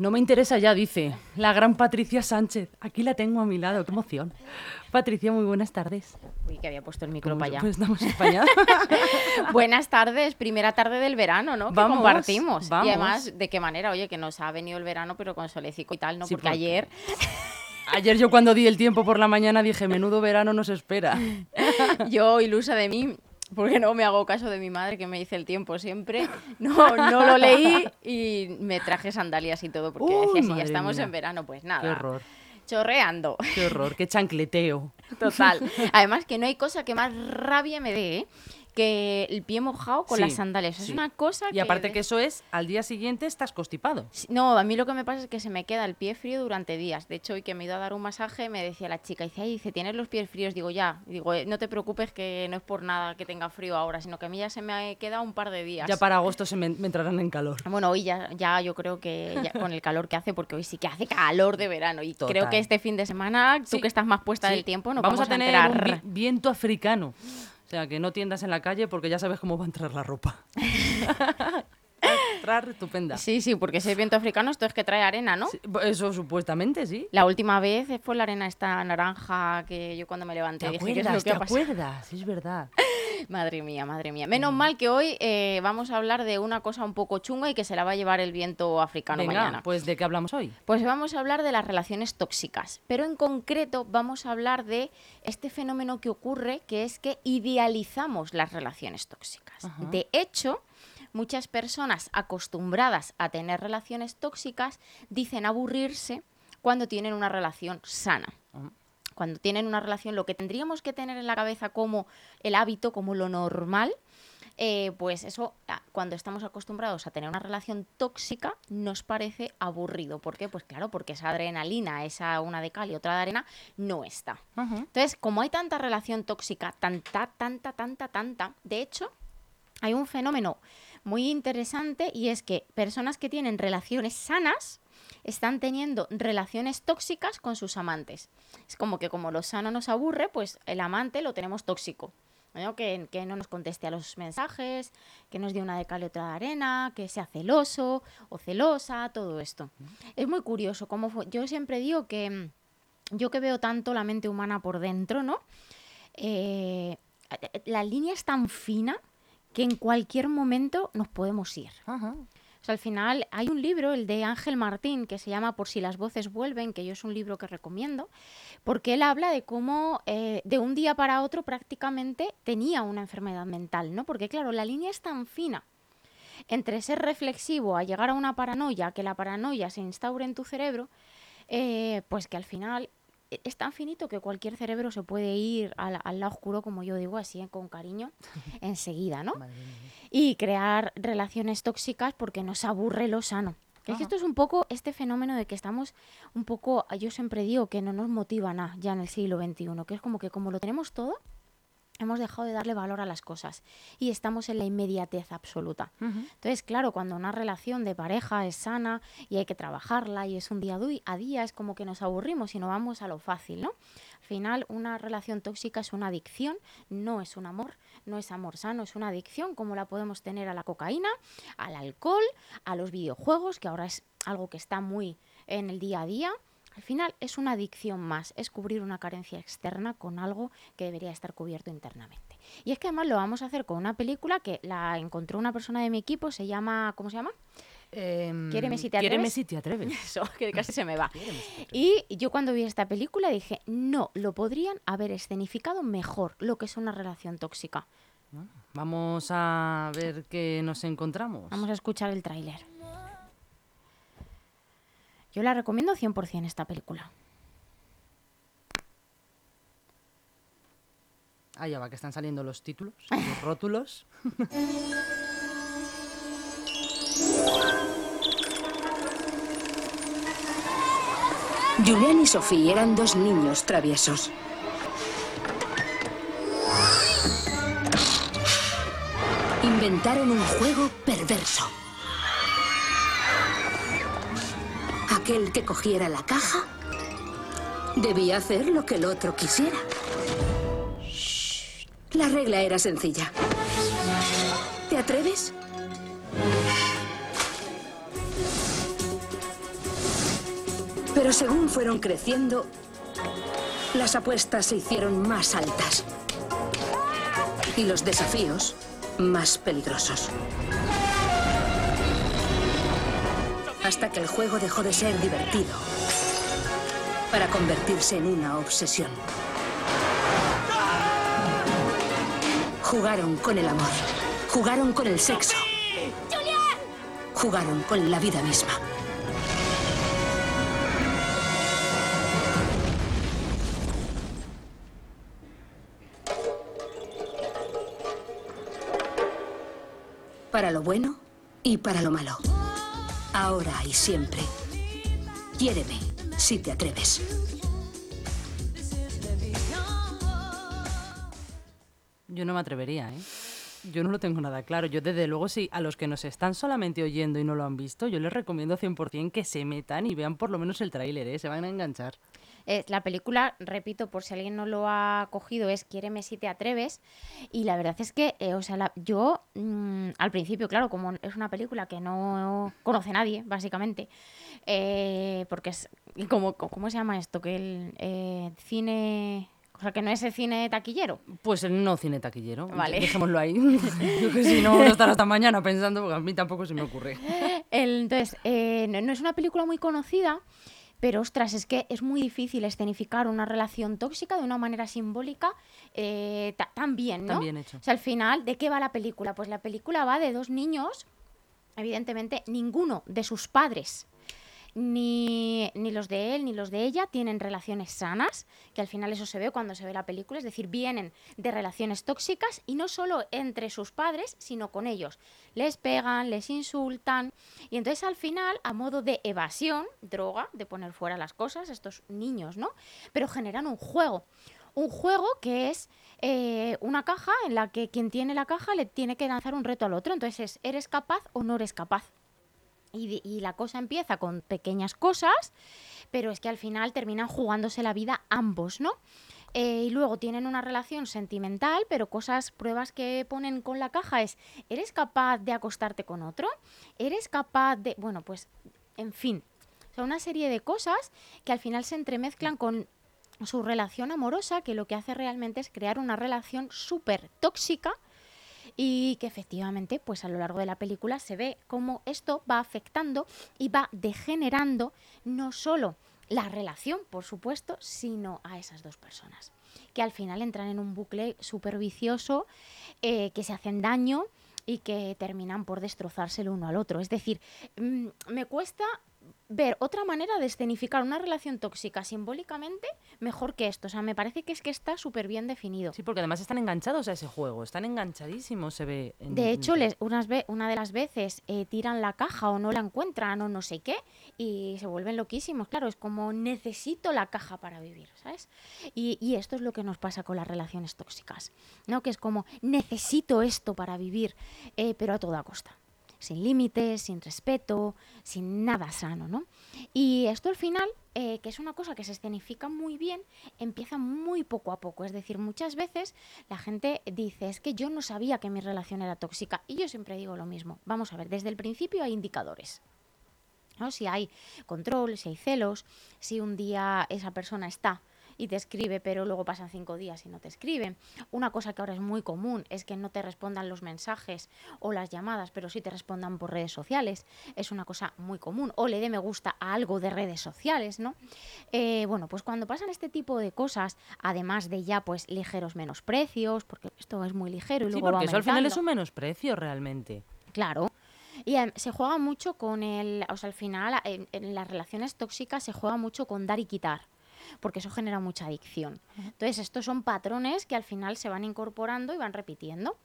No me interesa ya, dice. La gran Patricia Sánchez. Aquí la tengo a mi lado, qué emoción. Patricia, muy buenas tardes. Uy, que había puesto el micro ¿Cómo para allá. Pues estamos en España. Buenas tardes, primera tarde del verano, ¿no? Que Vamos, compartimos. vamos. Y además, ¿de qué manera? Oye, que nos ha venido el verano, pero con solecico y tal, ¿no? Sí, porque, porque- ayer, Ayer yo cuando di el tiempo por la mañana dije, menudo verano nos espera. yo, ilusa de mí, porque no me hago caso de mi madre que me dice el tiempo siempre, no, no lo leí y me traje sandalias y todo, porque Uy, decía, si ya estamos mía. en verano, pues nada. Qué horror, Chorreando. qué horror, qué chancleteo. Total. Además que no hay cosa que más rabia me dé ¿eh? Que el pie mojado con Sí, las sandalias. Es una cosa Y aparte de- que eso es, al día siguiente estás constipado. No, a mí lo que me pasa es que se me queda el pie frío durante días. De hecho, hoy que me he ido a dar un masaje, me decía la chica, dice, ay, dice, ¿tienes los pies fríos? Digo, ya. Digo, "Eh, no te preocupes que no es por nada que tenga frío ahora, sino que a mí ya se me queda un par de días. Ya para agosto se me, me entrarán en calor. Bueno, hoy ya, ya yo creo que ya con el calor que hace, porque hoy sí que hace calor de verano. Y creo que este fin de semana, tú Sí, que estás más puesta del tiempo, nos vamos, vamos, a tener un vi- viento africano. O sea, que no tiendas en la calle porque ya sabes cómo va a entrar la ropa. Va a entrar estupenda. Sí, sí, porque ese viento africano esto es que trae arena, ¿no? Sí, Eso supuestamente, sí. La última vez fue la arena esta naranja que yo cuando me levanté ¿Te dije, ¿qué es lo acuerdas? que ¿Te acuerdas? Es verdad. Madre mía, madre mía. Menos mal que hoy eh, vamos a hablar de una cosa un poco chunga y que se la va a llevar el viento africano Venga, mañana. pues ¿de qué hablamos hoy? Pues vamos a hablar de las relaciones tóxicas, pero en concreto vamos a hablar de este fenómeno que ocurre, que es que idealizamos las relaciones tóxicas. Ajá. De hecho, muchas personas acostumbradas a tener relaciones tóxicas dicen aburrirse cuando tienen una relación sana. Ah. Cuando tienen una relación, lo que tendríamos que tener en la cabeza como el hábito, como lo normal, eh, pues eso, ah, cuando estamos acostumbrados a tener una relación tóxica, nos parece aburrido. ¿Por qué? Pues claro, porque esa adrenalina, esa una de cal y otra de arena, no está. Entonces, como hay tanta relación tóxica, tanta, tanta, tanta, tanta, de hecho, hay un fenómeno muy interesante y es que personas que tienen relaciones sanas están teniendo relaciones tóxicas con sus amantes. Es como que como lo sano nos aburre, pues el amante lo tenemos tóxico. Que, que no nos conteste a los mensajes, que nos dé una de cal otra de arena, que sea celoso o celosa, todo esto. Es muy curioso fue. Yo siempre digo que mm, yo que veo tanto la mente humana por dentro, ¿no? Eh, la línea es tan fina que en cualquier momento nos podemos ir. Ajá. O sea, al final hay un libro, el de Ángel Martín, que se llama Por si las voces vuelven, que yo es un libro que recomiendo, porque él habla de cómo eh, de un día para otro prácticamente tenía una enfermedad mental, ¿no? Porque claro, la línea es tan fina entre ser reflexivo a llegar a una paranoia, que la paranoia se instaure en tu cerebro, eh, pues que al final es tan finito que cualquier cerebro se puede ir al, al lado oscuro, como yo digo así, eh, con cariño, enseguida, ¿no? Y crear relaciones tóxicas porque nos aburre lo sano. Que Es que esto es un poco este fenómeno de que estamos un poco, yo siempre digo que no nos motiva nada ya en el siglo XXI, que es como que como lo tenemos todo, hemos dejado de darle valor a las cosas y estamos en la inmediatez absoluta. Entonces, claro, cuando una relación de pareja es sana y hay que trabajarla y es un día a día, es como que nos aburrimos y no vamos a lo fácil, ¿no? Al final, una relación tóxica es una adicción, no es un amor, no es amor sano, es una adicción como la podemos tener a la cocaína, al alcohol, a los videojuegos, que ahora es algo que está muy en el día a día. Al final es una adicción más, es cubrir una carencia externa con algo que debería estar cubierto internamente. Y es que además lo vamos a hacer con una película que la encontró una persona de mi equipo, se llama, ¿cómo se llama? Quiéreme si te Quiéreme atreves. si te atreves. Eso, que casi se me va. Si. Y yo cuando vi esta película dije, no, lo podrían haber escenificado mejor lo que es una relación tóxica. Vamos a ver qué nos encontramos. Vamos a escuchar el tráiler. Yo la recomiendo 100% esta película. Ah, ya va, que están saliendo los títulos, los rótulos. Julián y Sofía eran dos niños traviesos. Inventaron un juego perverso. Aquel que cogiera la caja debía hacer lo que el otro quisiera. La regla era sencilla. ¿Te atreves? Pero según fueron creciendo, las apuestas se hicieron más altas. Y los desafíos más peligrosos. Hasta que el juego dejó de ser divertido para convertirse en una obsesión. Jugaron con el amor. Jugaron con el sexo. Jugaron con la vida misma. Para lo bueno y para lo malo. Ahora y siempre. Quiéreme si te atreves. Yo no me atrevería, ¿eh? Yo no lo tengo nada claro. Yo, desde luego, sí, a los que nos están solamente oyendo y no lo han visto, yo les recomiendo 100% que se metan y vean por lo menos el tráiler, ¿eh? Se van a enganchar. Eh, la película, repito, por si alguien no lo ha cogido, es Quiéreme si te atreves. Y la verdad es que, eh, o sea, la- yo mm, al principio, claro, como es una película que no conoce nadie, básicamente, eh, porque es como, ¿cómo se llama esto? Que el eh, cine... O sea, que no es el cine taquillero. Pues no cine taquillero. Vale. Dejémoslo ahí. Yo que si no, no estar hasta mañana pensando, porque a mí tampoco se me ocurre. El- entonces, eh, no, no es una película muy conocida, pero ostras, es que es muy difícil escenificar una relación tóxica de una manera simbólica eh, ta- tan bien, ¿no? Tan bien hecho. O sea, al final, ¿de qué va la película? Pues la película va de dos niños, evidentemente, ninguno de sus padres. Ni, ni los de él ni los de ella tienen relaciones sanas, que al final eso se ve cuando se ve la película, es decir, vienen de relaciones tóxicas y no solo entre sus padres, sino con ellos. Les pegan, les insultan y entonces al final, a modo de evasión, droga, de poner fuera las cosas, estos niños, ¿no? Pero generan un juego. Un juego que es eh, una caja en la que quien tiene la caja le tiene que lanzar un reto al otro. Entonces es, ¿eres capaz o no eres capaz? Y, y la cosa empieza con pequeñas cosas, pero es que al final terminan jugándose la vida ambos, ¿no? Eh, y luego tienen una relación sentimental, pero cosas, pruebas que ponen con la caja es, ¿eres capaz de acostarte con otro? ¿Eres capaz de...? Bueno, pues, en fin, o una serie de cosas que al final se entremezclan con su relación amorosa, que lo que hace realmente es crear una relación súper tóxica y que efectivamente, pues a lo largo de la película se ve cómo esto va afectando y va degenerando no solo la relación, por supuesto, sino a esas dos personas, que al final entran en un bucle súper vicioso, eh, que se hacen daño y que terminan por destrozarse el uno al otro. Es decir, mm, me cuesta ver otra manera de escenificar una relación tóxica simbólicamente mejor que esto. O sea, me parece que es que está súper bien definido. Sí, porque además están enganchados a ese juego, están enganchadísimos, se ve. en- De hecho, les, unas ve- una de las veces eh, tiran la caja o no la encuentran o no sé qué y se vuelven loquísimos. Claro, es como necesito la caja para vivir, ¿sabes? Y, y esto es lo que nos pasa con las relaciones tóxicas, ¿no? Que es como necesito esto para vivir, eh, pero a toda costa. Sin límites, sin respeto, sin nada sano, ¿no? Y esto al final, eh, que es una cosa que se escenifica muy bien, empieza muy poco a poco. Es decir, muchas veces la gente dice, es que yo no sabía que mi relación era tóxica. Y yo siempre digo lo mismo. Vamos a ver, desde el principio hay indicadores. ¿no? Si hay control, si hay celos, si un día esa persona está y te escribe, pero luego pasan cinco días y no te escribe. Una cosa que ahora es muy común es que no te respondan los mensajes o las llamadas, pero sí te respondan por redes sociales. Es una cosa muy común. O le dé me gusta a algo de redes sociales, ¿no? Eh, bueno, pues cuando pasan este tipo de cosas, además de ya pues ligeros menosprecios, porque esto es muy ligero y Sí, luego va eso al final es un menosprecio realmente. Claro. Y em, se juega mucho con el, o sea, al final en las relaciones tóxicas se juega mucho con dar y quitar, porque eso genera mucha adicción. Entonces, estos son patrones que al final se van incorporando y van repitiendo.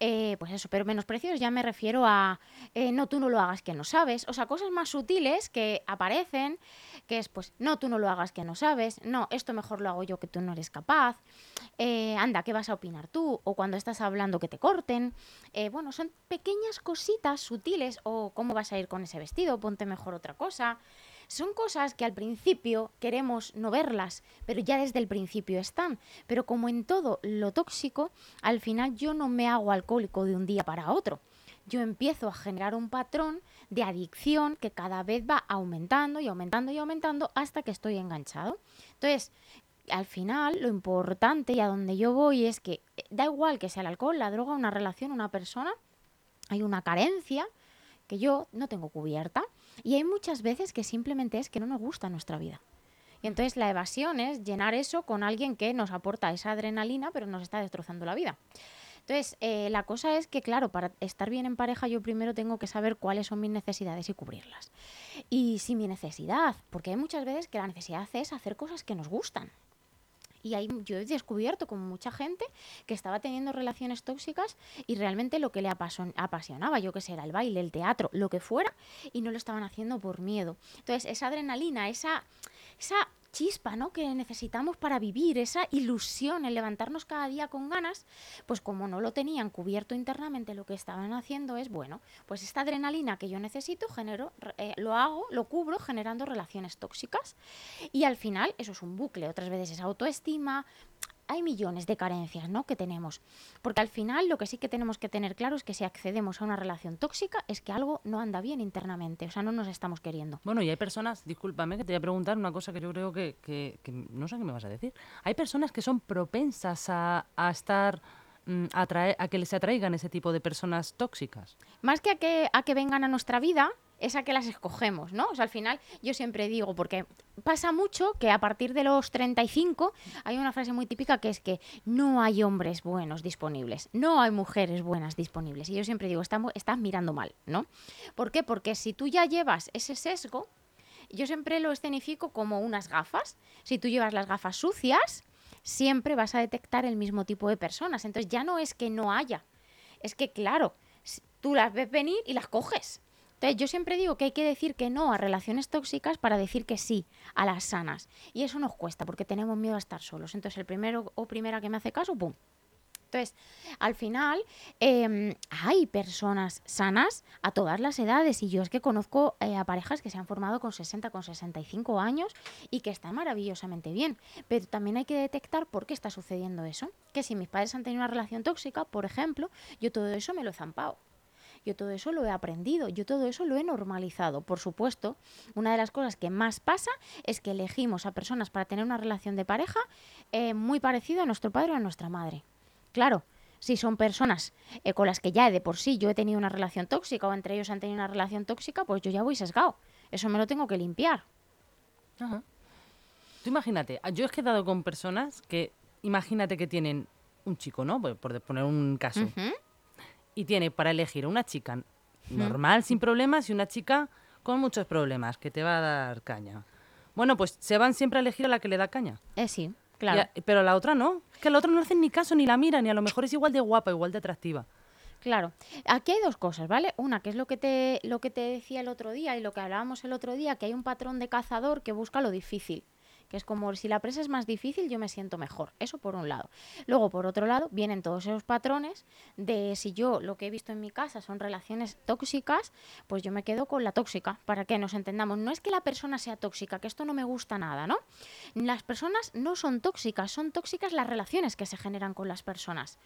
Eh, pues eso, pero menosprecios ya me refiero a, eh, no, tú no lo hagas que no sabes, o sea, cosas más sutiles que aparecen, que es pues, no, tú no lo hagas que no sabes, no, esto mejor lo hago yo que tú no eres capaz, eh, anda, ¿qué vas a opinar tú? O cuando estás hablando que te corten. Eh, bueno, son pequeñas cositas sutiles o cómo vas a ir con ese vestido, ponte mejor otra cosa. Son cosas que al principio queremos no verlas, pero ya desde el principio están. Pero como en todo lo tóxico, al final yo no me hago alcohólico de un día para otro. Yo empiezo a generar un patrón de adicción que cada vez va aumentando y aumentando y aumentando hasta que estoy enganchado. Entonces, al final lo importante y a donde yo voy es que eh, da igual que sea el alcohol, la droga, una relación, una persona, hay una carencia que yo no tengo cubierta y hay muchas veces que simplemente es que no nos gusta nuestra vida. Y entonces la evasión es llenar eso con alguien que nos aporta esa adrenalina pero nos está destrozando la vida. Entonces, eh, la cosa es que, claro, para estar bien en pareja yo primero tengo que saber cuáles son mis necesidades y cubrirlas. Y si mi necesidad, porque hay muchas veces que la necesidad es hacer cosas que nos gustan. Y ahí yo he descubierto como mucha gente que estaba teniendo relaciones tóxicas y realmente lo que le apasionaba, yo que sé, era el baile, el teatro, lo que fuera, y no lo estaban haciendo por miedo. Entonces, esa adrenalina, esa, esa chispa, ¿no? Que necesitamos para vivir, esa ilusión, el levantarnos cada día con ganas, pues como no lo tenían cubierto internamente, lo que estaban haciendo es, bueno, pues esta adrenalina que yo necesito, genero, eh, lo hago, lo cubro generando relaciones tóxicas y al final eso es un bucle, otras veces es autoestima, hay millones de carencias ¿no? que tenemos. Porque al final lo que sí que tenemos que tener claro es que si accedemos a una relación tóxica es que algo no anda bien internamente, o sea, no nos estamos queriendo. Bueno, y hay personas, discúlpame que te voy a preguntar una cosa que yo creo que, que, no sé qué me vas a decir. Hay personas que son propensas a, a estar mm, a, a que les atraigan ese tipo de personas tóxicas. Más que a que, a que vengan a nuestra vida, esa que las escogemos, ¿no? O sea, al final yo siempre digo, porque pasa mucho que a partir de los 35 hay una frase muy típica que es que no hay hombres buenos disponibles, no hay mujeres buenas disponibles. Y yo siempre digo, estás, estás mirando mal, ¿no? ¿Por qué? Porque si tú ya llevas ese sesgo, yo siempre lo escenifico como unas gafas. Si tú llevas las gafas sucias, siempre vas a detectar el mismo tipo de personas. Entonces ya no es que no haya, es que claro, tú las ves venir y las coges yo siempre digo que hay que decir que no a relaciones tóxicas para decir que sí a las sanas. Y eso nos cuesta porque tenemos miedo a estar solos. Entonces el primero o primera que me hace caso, ¡pum! Entonces, al final, em, hay personas sanas a todas las edades y yo es que conozco eh, a parejas que se han formado con 60, con 65 años y que están maravillosamente bien. Pero también hay que detectar por qué está sucediendo eso. Que si mis padres han tenido una relación tóxica, por ejemplo, yo todo eso me lo he zampado. Yo todo eso lo he aprendido, yo todo eso lo he normalizado. Por supuesto, una de las cosas que más pasa es que elegimos a personas para tener una relación de pareja eh, muy parecida a nuestro padre o a nuestra madre. Claro, si son personas eh, con las que ya de por sí yo he tenido una relación tóxica o entre ellos han tenido una relación tóxica, pues yo ya voy sesgado. Eso me lo tengo que limpiar. Ajá. Tú imagínate, yo he quedado con personas que, imagínate que tienen un chico, ¿no? Por, poner un caso y tiene para elegir una chica normal, sin problemas, y una chica con muchos problemas, que te va a dar caña. Bueno, pues se van siempre a elegir a la que le da caña. Eh, sí, claro. pero la otra no. Que la otra no hace ni caso ni la mira, ni a lo mejor es igual de guapa, igual de atractiva. Claro. Aquí hay dos cosas, ¿vale? Una, que es lo que te, lo que te decía el otro día y lo que hablábamos el otro día, que hay un patrón de cazador que busca lo difícil que es como si la presa es más difícil, yo me siento mejor. Eso por un lado. Luego, por otro lado, vienen todos esos patrones de si yo lo que he visto en mi casa son relaciones tóxicas, pues yo me quedo con la tóxica, para que nos entendamos. No es que la persona sea tóxica, que esto no me gusta nada, ¿no? Las personas no son tóxicas, son tóxicas las relaciones que se generan con las personas.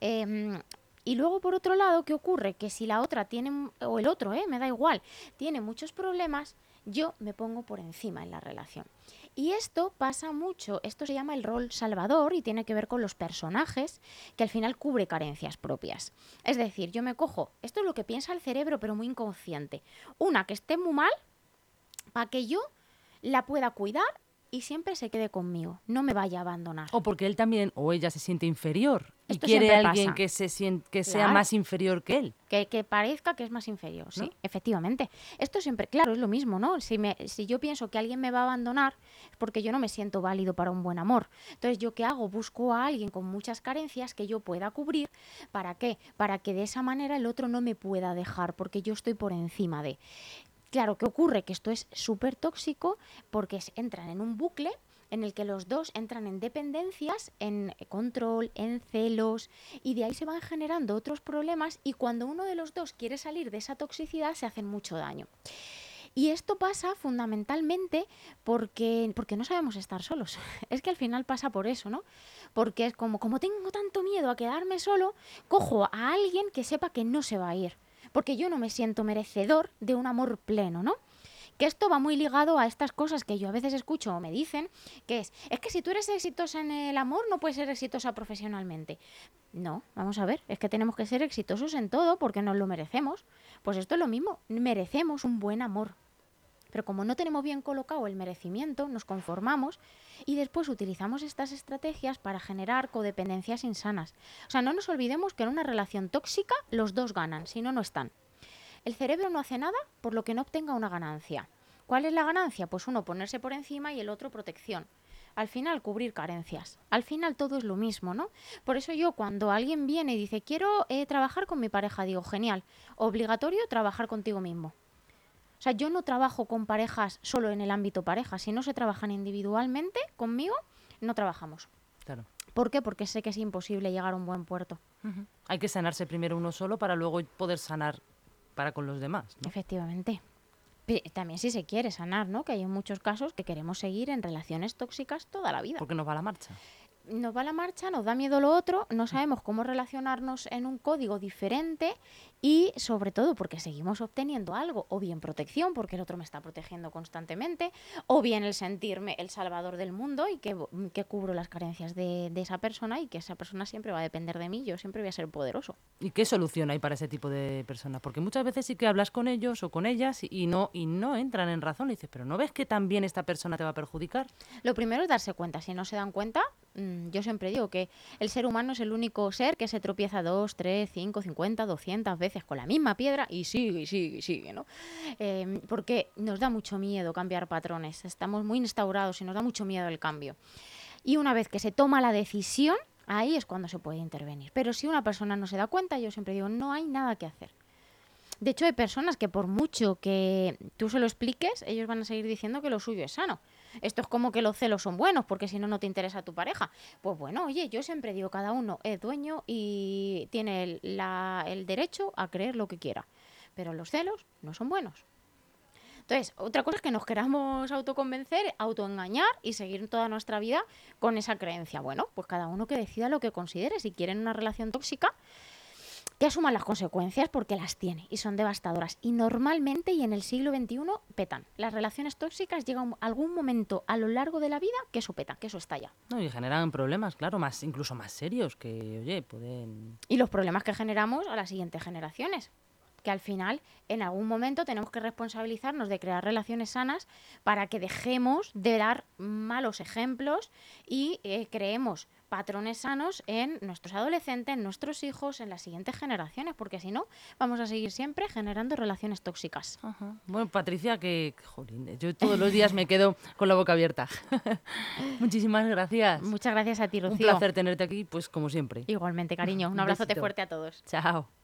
Em, y luego, por otro lado, ¿qué ocurre? Que si la otra tiene, o el otro, ¿eh? me da igual, tiene muchos problemas, yo me pongo por encima en la relación. Y esto pasa mucho, esto se llama el rol salvador y tiene que ver con los personajes que al final cubre carencias propias. Es decir, yo me cojo, esto es lo que piensa el cerebro pero muy inconsciente, una que esté muy mal para que yo la pueda cuidar y siempre se quede conmigo, no me vaya a abandonar. O porque él también o ella se siente inferior y quiere a alguien que, se siente, que sea más inferior que él. Que, que, parezca que es más inferior, sí, efectivamente. Esto siempre, claro, es lo mismo, ¿no? Si, me, si yo pienso que alguien me va a abandonar es porque yo no me siento válido para un buen amor. Entonces, ¿yo qué hago? Busco a alguien con muchas carencias que yo pueda cubrir. ¿Para qué? Para que de esa manera el otro no me pueda dejar, porque yo estoy por encima de. Claro, ¿qué ocurre? Que esto es súper tóxico porque entran en un bucle en el que los dos entran en dependencias, en control, en celos, y de ahí se van generando otros problemas y cuando uno de los dos quiere salir de esa toxicidad se hacen mucho daño. Y esto pasa fundamentalmente porque, porque no sabemos estar solos. Es que al final pasa por eso, ¿no? Porque es como, como tengo tanto miedo a quedarme solo, cojo a alguien que sepa que no se va a ir. Porque yo no me siento merecedor de un amor pleno, ¿no? Que esto va muy ligado a estas cosas que yo a veces escucho o me dicen, que es, es que si tú eres exitosa en el amor, no puedes ser exitosa profesionalmente. No, vamos a ver, es que tenemos que ser exitosos en todo porque nos lo merecemos. Pues esto es lo mismo, merecemos un buen amor. Pero como no tenemos bien colocado el merecimiento, nos conformamos y después utilizamos estas estrategias para generar codependencias insanas. O sea, no nos olvidemos que en una relación tóxica los dos ganan, si no, no están. El cerebro no hace nada por lo que no obtenga una ganancia. ¿Cuál es la ganancia? Pues uno ponerse por encima y el otro protección. Al final cubrir carencias. Al final todo es lo mismo, ¿no? Por eso yo cuando alguien viene y dice quiero eh, trabajar con mi pareja, digo genial, obligatorio trabajar contigo mismo. O sea, yo no trabajo con parejas solo en el ámbito pareja. Si no se trabajan individualmente conmigo, no trabajamos. Claro. ¿Por qué? Porque sé que es imposible llegar a un buen puerto. Hay que sanarse primero uno solo para luego poder sanar para con los demás. ¿no? Efectivamente. También si se quiere sanar, ¿no? Que hay muchos casos que queremos seguir en relaciones tóxicas toda la vida. Porque nos va la marcha. Nos va la marcha, nos da miedo lo otro, no sabemos cómo relacionarnos en un código diferente y sobre todo porque seguimos obteniendo algo, o bien protección, porque el otro me está protegiendo constantemente, o bien el sentirme el salvador del mundo y que, que cubro las carencias de, de esa persona y que esa persona siempre va a depender de mí, yo siempre voy a ser poderoso. ¿Y qué solución hay para ese tipo de personas? Porque muchas veces sí que hablas con ellos o con ellas y no, y no entran en razón. Y dices, pero ¿no ves que también esta persona te va a perjudicar? Lo primero es darse cuenta. Si no se dan cuenta, mm, yo siempre digo que el ser humano es el único ser que se tropieza dos, tres, cinco, cincuenta, doscientas veces con la misma piedra y sigue, y sigue, y sigue, ¿no? Eh, porque nos da mucho miedo cambiar patrones. Estamos muy instaurados y nos da mucho miedo el cambio. Y una vez que se toma la decisión, ahí es cuando se puede intervenir. Pero si una persona no se da cuenta, yo siempre digo, no hay nada que hacer. De hecho, hay personas que por mucho que tú se lo expliques, ellos van a seguir diciendo que lo suyo es sano. Esto es como que los celos son buenos, porque si no, no te interesa tu pareja. Pues bueno, oye, yo siempre digo, cada uno es dueño y tiene el, la- el derecho a creer lo que quiera. Pero los celos no son buenos. Entonces, otra cosa es que nos queramos autoconvencer, autoengañar y seguir toda nuestra vida con esa creencia. Bueno, pues cada uno que decida lo que considere. Si quieren una relación tóxica, que asuman las consecuencias porque las tiene y son devastadoras. Y normalmente y en el siglo XXI petan. Las relaciones tóxicas llegan a algún momento a lo largo de la vida que eso peta, que eso estalla. ¿no? Y generan problemas, claro, más incluso más serios que, oye, pueden... Y los problemas que generamos a las siguientes generaciones. Que al final, en algún momento, tenemos que responsabilizarnos de crear relaciones sanas para que dejemos de dar malos ejemplos y eh, creemos patrones sanos en nuestros adolescentes, en nuestros hijos, en las siguientes generaciones, porque si no, vamos a seguir siempre generando relaciones tóxicas. Ajá. Bueno, Patricia, que, jolín, yo todos los días me quedo con la boca abierta. Muchísimas gracias. Muchas gracias a ti, Un Rocío. placer tenerte aquí, pues como siempre. Igualmente, cariño. Un, Un abrazote besito. fuerte a todos. Chao.